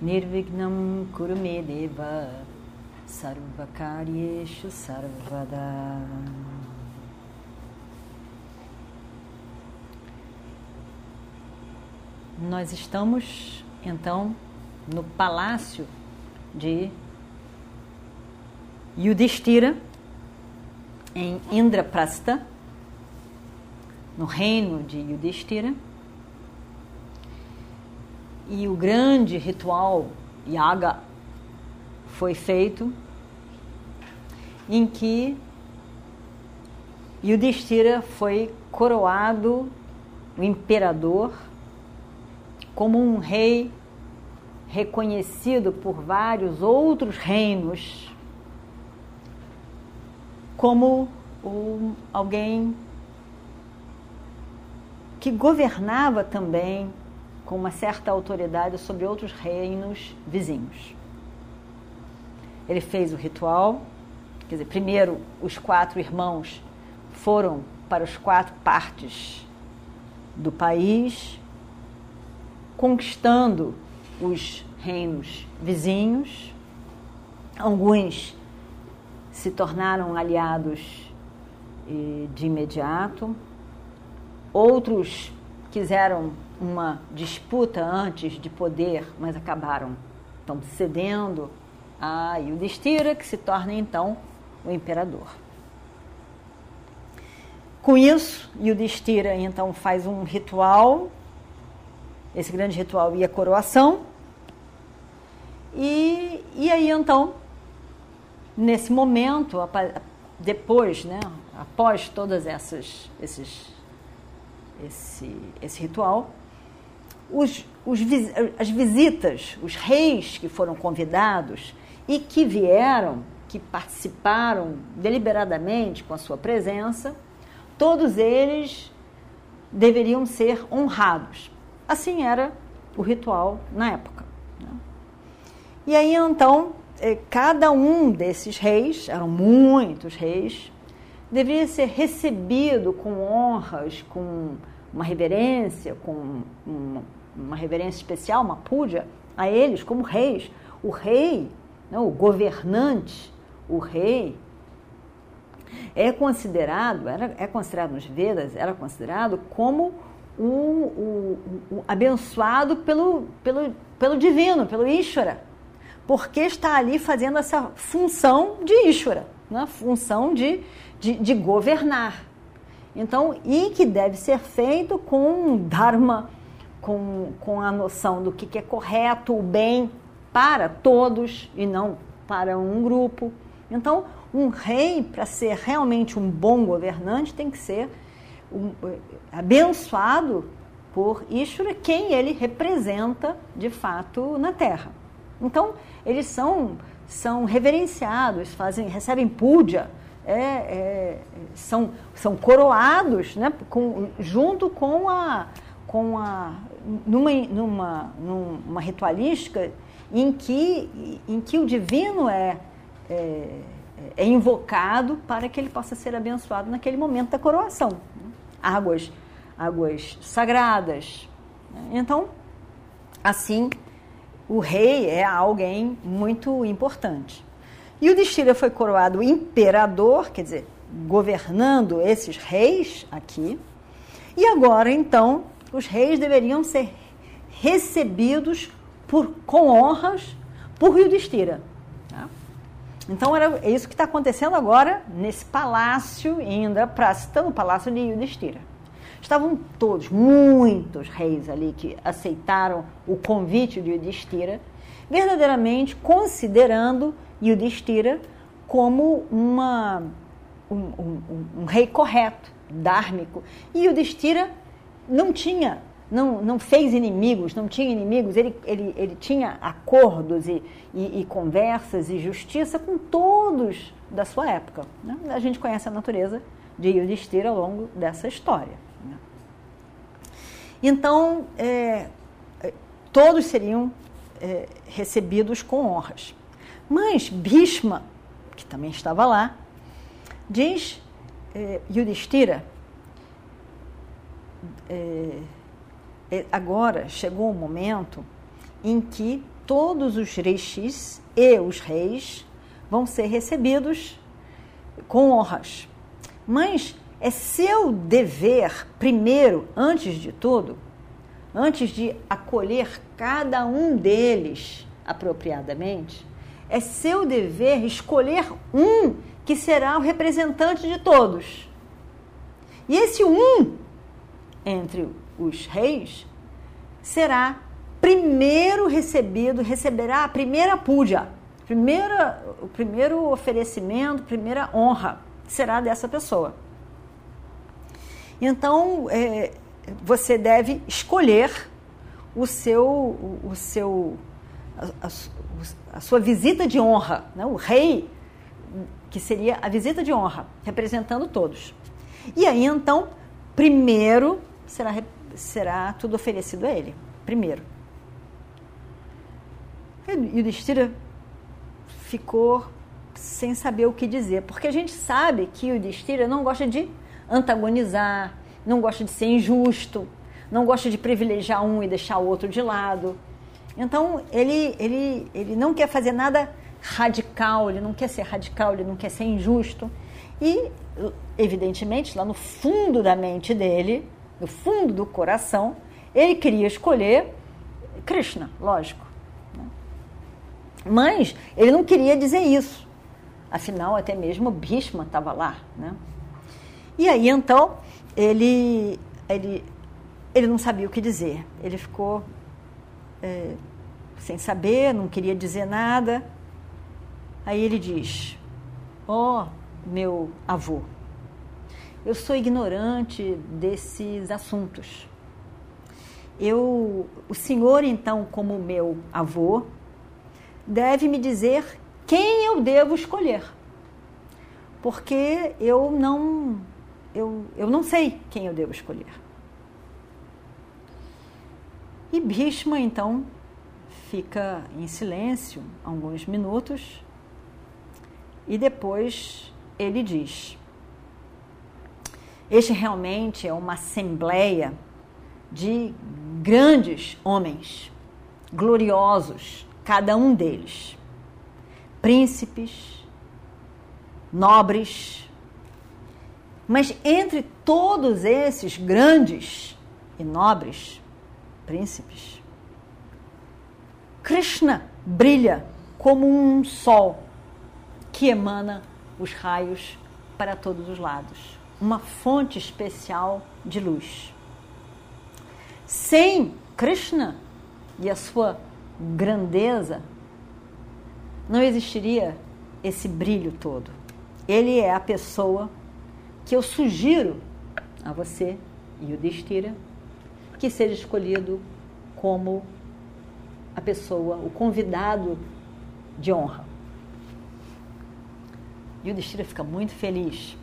Nirvignam Kurumedeva Sarvakaryeshu Sarvada Nós estamos então no palácio de Yudhishthira em Indraprastha, no reino de Yudhishthira. E o grande ritual Yaga foi feito em que Yudhishthira foi coroado o imperador como um rei reconhecido por vários outros reinos como um, alguém que governava também com uma certa autoridade sobre outros reinos vizinhos. Ele fez o ritual, quer dizer, primeiro os quatro irmãos foram para as quatro partes do país, conquistando os reinos vizinhos. Alguns se tornaram aliados eh, de imediato, outros quiseram uma disputa antes de poder, mas acabaram então cedendo a Yudhishthira, que se torna então o imperador. Com isso, Yudhishthira então faz um ritual esse grande ritual e a coroação. E, e aí então, nesse momento, depois, né, após todas essas esses esse, esse ritual, os, os, as visitas, os reis que foram convidados e que vieram, que participaram deliberadamente com a sua presença, todos eles deveriam ser honrados. Assim era o ritual na época. Né? E aí então, eh, cada um desses reis, eram muitos reis, deveria ser recebido com honras, com uma reverência, com uma, uma reverência especial, uma púdia a eles como reis. O rei, né, o governante, o rei, é considerado, era, é considerado nos Vedas, era considerado como o, abençoado pelo, pelo, pelo divino, pelo Ishvara, porque está ali fazendo essa função de Ishvara, né? função de, de, de governar. Então, e que deve ser feito com Dharma, com, com a noção do que, que é correto, o bem para todos e não para um grupo. Então, um rei, para ser realmente um bom governante, tem que ser um, abençoado por Ishvara, quem ele representa de fato na Terra. Então, eles são, são reverenciados, fazem, recebem púdia, é, é, são, são coroados né, com, junto com a, com a numa, numa, numa ritualística em que, em que o divino é, é, é invocado para que ele possa ser abençoado naquele momento da coroação águas, águas sagradas. Então, assim, o rei é alguém muito importante. E o Destira foi coroado imperador, quer dizer, governando esses reis aqui. E agora, então, os reis deveriam ser recebidos por, com honras por Yudhishthira. Então era isso que está acontecendo agora nesse palácio em Indraprastha, no palácio de Yudhishthira. Estavam todos, muitos reis ali que aceitaram o convite de Yudhishthira, verdadeiramente considerando Yudhishthira como uma, um, um, um, um rei correto, dármico. E Yudhishthira não tinha não, não fez inimigos, não tinha inimigos, ele, ele, ele tinha acordos e, e, e conversas e justiça com todos da sua época. Né? A gente conhece a natureza de Yudhishthira ao longo dessa história. Então, é, todos seriam é, recebidos com honras. Mas Bhishma, que também estava lá, diz é, Yudhishthira, é, é, agora chegou o momento em que todos os rishis e os reis vão ser recebidos com honras. Mas é seu dever, primeiro, antes de tudo, antes de acolher cada um deles apropriadamente, é seu dever escolher um que será o representante de todos. E esse um entre os reis será primeiro recebido, receberá a primeira púdia, primeira, o primeiro oferecimento, primeira honra será dessa pessoa. Então, é, você deve escolher o seu, o, o seu, a, a, a, sua visita de honra, né? o rei, que seria a visita de honra, representando todos. E aí, então, primeiro será, será tudo oferecido a ele, primeiro. E o Destira ficou sem saber o que dizer, porque a gente sabe que o Destira não gosta de antagonizar, não gosta de ser injusto, não gosta de privilegiar um e deixar o outro de lado. Então, ele, ele, ele não quer fazer nada radical, ele não quer ser radical, ele não quer ser injusto. E, evidentemente, lá no fundo da mente dele, no fundo do coração, ele queria escolher Krishna, lógico. Né? Mas ele não queria dizer isso. Afinal, até mesmo Bhishma estava lá. Né? E aí, então, ele, ele, ele não sabia o que dizer. Ele ficou é, sem saber, não queria dizer nada. Aí ele diz: Ó, oh, meu avô, eu sou ignorante desses assuntos. Eu, o senhor, então, como meu avô, deve me dizer quem eu devo escolher. Porque eu não eu, eu não sei quem eu devo escolher. E Bhishma, então, fica em silêncio alguns minutos e depois ele diz: Este realmente é uma assembleia de grandes homens, gloriosos, cada um deles, príncipes, nobres, mas entre todos esses grandes e nobres príncipes, Krishna brilha como um sol que emana os raios para todos os lados uma fonte especial de luz. Sem Krishna e a sua grandeza, não existiria esse brilho todo. Ele é a pessoa que eu sugiro a você e o Destira que seja escolhido como a pessoa, o convidado de honra. E o Destira fica muito feliz.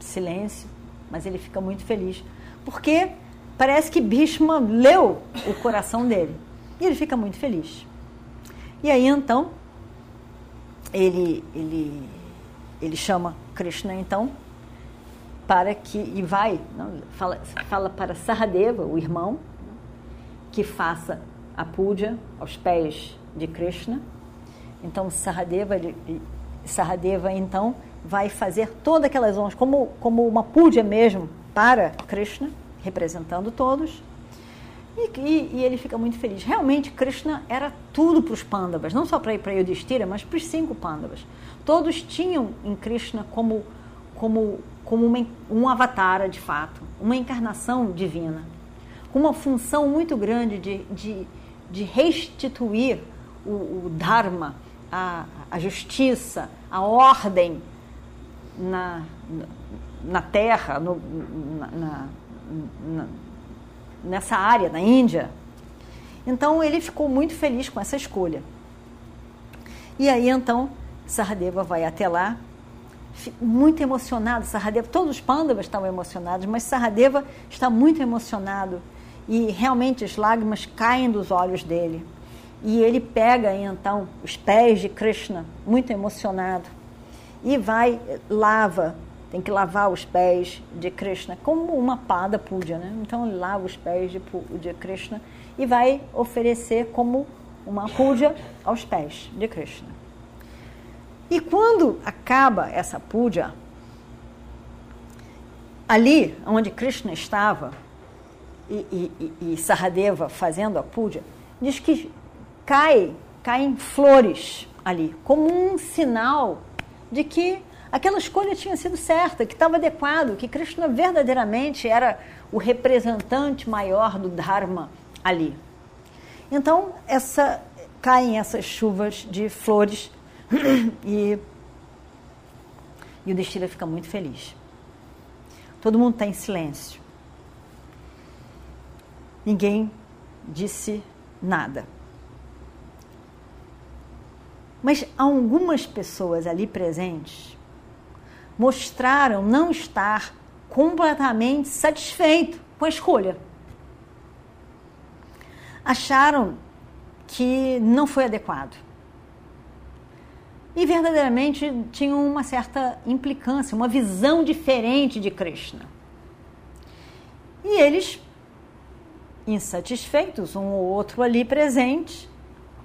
Silêncio, mas ele fica muito feliz. Porque parece que Bhishma leu o coração dele. E ele fica muito feliz. E aí então, ele, ele, ele chama Krishna então para que e vai não, fala, fala para Saradeva, o irmão, que faça a puja aos pés de Krishna. Então Saradeva, Saradeva então vai fazer todas aquelas honras como como uma puja mesmo para Krishna, representando todos. E, e, e, ele fica muito feliz. Realmente, Krishna era tudo para os Pandavas, não só para ir para Yudhishthira, mas para os cinco Pandavas. Todos tinham em Krishna como, como, como uma, um avatar, de fato, uma encarnação divina, com uma função muito grande de, de, de restituir o, o Dharma, a, a justiça, a ordem na, na terra, no, na, na nessa área, na Índia. Então ele ficou muito feliz com essa escolha. E aí então Sahadeva vai até lá, muito emocionado. Sahadeva, todos os Pandavas estavam emocionados, mas Sahadeva está muito emocionado e realmente as lágrimas caem dos olhos dele. E ele pega então os pés de Krishna, muito emocionado, e vai, lava, tem que lavar os pés de Krishna, como uma pada puja, né? Então ele lava os pés de, de Krishna e vai oferecer como uma puja aos pés de Krishna. E quando acaba essa puja, ali onde Krishna estava e, e, e fazendo a puja, diz que cai, caem flores ali, como um sinal de que aquela escolha tinha sido certa, que estava adequado, que Krishna verdadeiramente era o representante maior do Dharma ali. Então, essa, caem essas chuvas de flores e, e o Destila fica muito feliz. Todo mundo está em silêncio. Ninguém disse nada. Mas algumas pessoas ali presentes mostraram não estar completamente satisfeito com a escolha. Acharam que não foi adequado. E verdadeiramente tinham uma certa implicância, uma visão diferente de Krishna. E eles, insatisfeitos, um ou outro ali presente,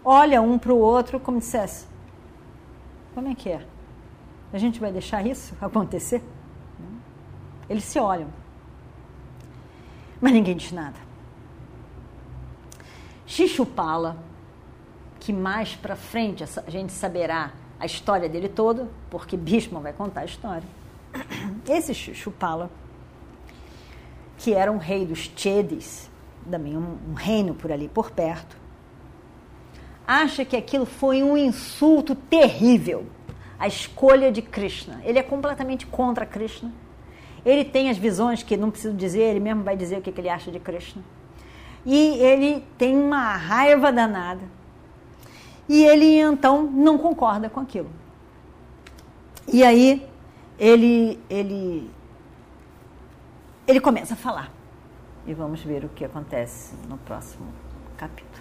olha um para o outro como dissesse: como é que é? A gente vai deixar isso acontecer? Eles se olham. Mas ninguém diz nada. Xixupala, que mais para frente a gente saberá a história dele toda, porque Bhishma vai contar a história. Esse Xixupala, que era um rei dos Chedes, também um, um reino por ali por perto, acha que aquilo foi um insulto terrível. A escolha de Krishna. Ele é completamente contra Krishna. Ele tem as visões que não preciso dizer, ele mesmo vai dizer o que ele acha de Krishna. E ele tem uma raiva danada. E ele então não concorda com aquilo. E aí ele ele ele começa a falar. E vamos ver o que acontece no próximo capítulo.